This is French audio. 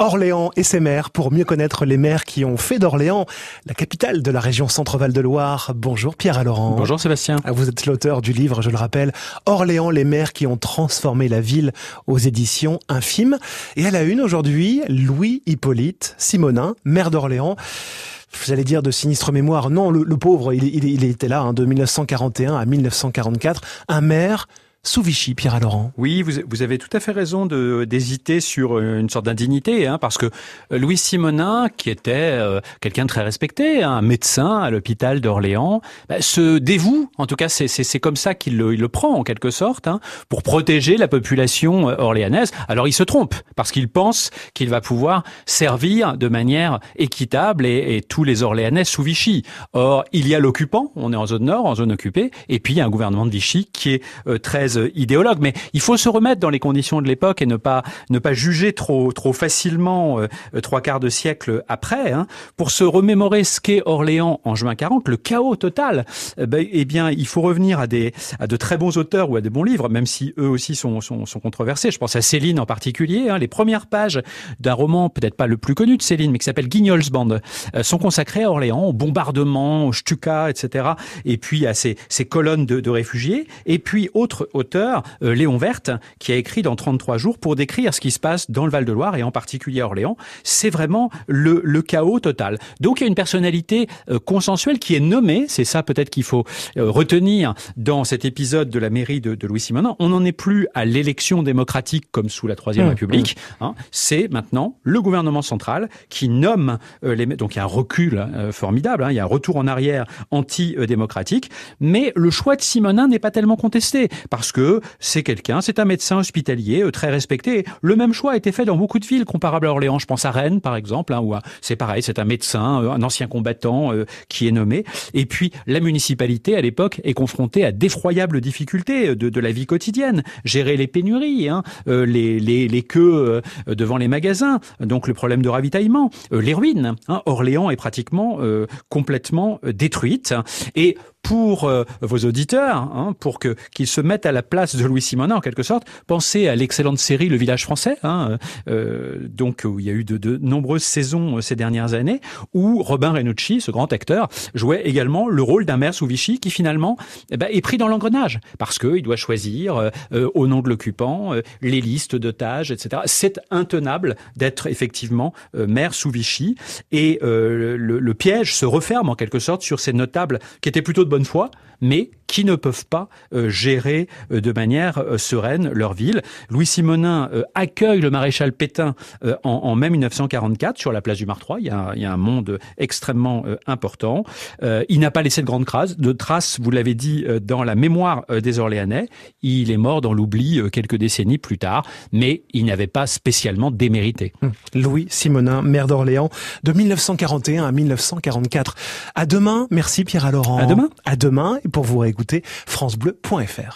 Orléans et ses maires pour mieux connaître les maires qui ont fait d'Orléans la capitale de la région Centre-Val de Loire. Bonjour Pierre Laurent. Bonjour Sébastien. Ah, vous êtes l'auteur du livre, je le rappelle, Orléans, les maires qui ont transformé la ville aux éditions Infime. Et à la une aujourd'hui, Louis Hippolyte Simonin, maire d'Orléans. Vous allez dire de sinistre mémoire. Non, le, pauvre, il, il, était là hein, de 1941 à 1944. Un maire sous Vichy, Pierre Laurent. Oui, vous, vous, avez tout à fait raison d'hésiter sur une sorte d'indignité, hein, parce que euh, Louis Simonin, qui était euh, quelqu'un de très respecté, hein, un médecin à l'hôpital d'Orléans, bah, se dévoue, en tout cas c'est comme ça qu'il le, le prend en quelque sorte, hein, pour protéger la population euh, orléanaise. Alors il se trompe, parce qu'il pense qu'il va pouvoir servir de manière équitable et, et, tous les Orléanais sous Vichy. Or, il y a l'occupant, on est en zone nord, en zone occupée, et puis il y a un gouvernement de Vichy qui est très idéologue, mais il faut se remettre dans les conditions de l'époque et ne pas ne pas juger trop trop facilement euh, trois quarts de siècle après. Hein. Pour se remémorer ce qu'est Orléans en juin 40, le chaos total, eh, ben, eh bien, il faut revenir à des à de très bons auteurs ou à des bons livres, même si eux aussi sont sont, sont controversés. Je pense à Céline en particulier. Hein. Les premières pages d'un roman, peut-être pas le plus connu de Céline, mais qui s'appelle Guignol's Band, euh, sont consacrées à Orléans, au bombardement, au Stuka, etc. Et puis à ces, ces colonnes de, de réfugiés. Et puis autre auteur, euh, Léon Verte, qui a écrit dans 33 jours pour décrire ce qui se passe dans le Val-de-Loire et en particulier à Orléans. C'est vraiment le, le, chaos total. Donc il y a une personnalité euh, consensuelle qui est nommée, c'est ça peut-être qu'il faut euh, retenir dans cet épisode de la mairie de, de Louis Simonin. On n'en est plus à l'élection démocratique comme sous la Troisième mmh, République. Mmh. Hein. C'est maintenant le gouvernement central qui nomme les... Donc il y a un recul hein, formidable, hein. il y a un retour en arrière anti-démocratique, mais le choix de Simonin n'est pas tellement contesté parce que c'est quelqu'un, c'est un médecin hospitalier euh, très respecté. Le même choix a été fait dans beaucoup de villes comparables à Orléans. Je pense à Rennes, par exemple, hein, où c'est pareil, c'est un médecin, euh, un ancien combattant euh, qui est nommé. Et puis, la municipalité, à l'époque, est confrontée à d'effroyables difficultés de, de, la vie quotidienne. Gérer les pénuries, hein, les, les, les, queues devant les magasins, donc le problème de ravitaillement, les ruines. Hein. Orléans est pratiquement complètement détruite. Et pour euh, vos auditeurs, hein, pour que qu'ils se mettent à la place de Louis Simonin en quelque sorte. Pensez à l'excellente série Le Village français, hein, euh, donc où il y a eu de, de nombreuses saisons euh, ces dernières années, où Robin Renucci, ce grand acteur, jouait également le rôle d'un maire sous Vichy qui finalement eh ben, est pris dans l'engrenage parce que il doit choisir euh, au nom de l'occupant les listes d'otages, etc. C'est intenable d'être effectivement maire sous Vichy et le, le piège se referme en quelque sorte sur ces notables qui étaient plutôt de bonne foi, mais qui ne peuvent pas euh, gérer euh, de manière euh, sereine leur ville. Louis Simonin accueille le maréchal Pétain en, mai 1944 sur la place du Martroi. Il y a, il y a un monde extrêmement important. il n'a pas laissé de grandes traces, de traces, vous l'avez dit, dans la mémoire des Orléanais. Il est mort dans l'oubli quelques décennies plus tard, mais il n'avait pas spécialement démérité. Hum. Louis Simonin, maire d'Orléans, de 1941 à 1944. À demain. Merci Pierre Laurent. À demain. À demain. Et pour vous réécouter, francebleu.fr.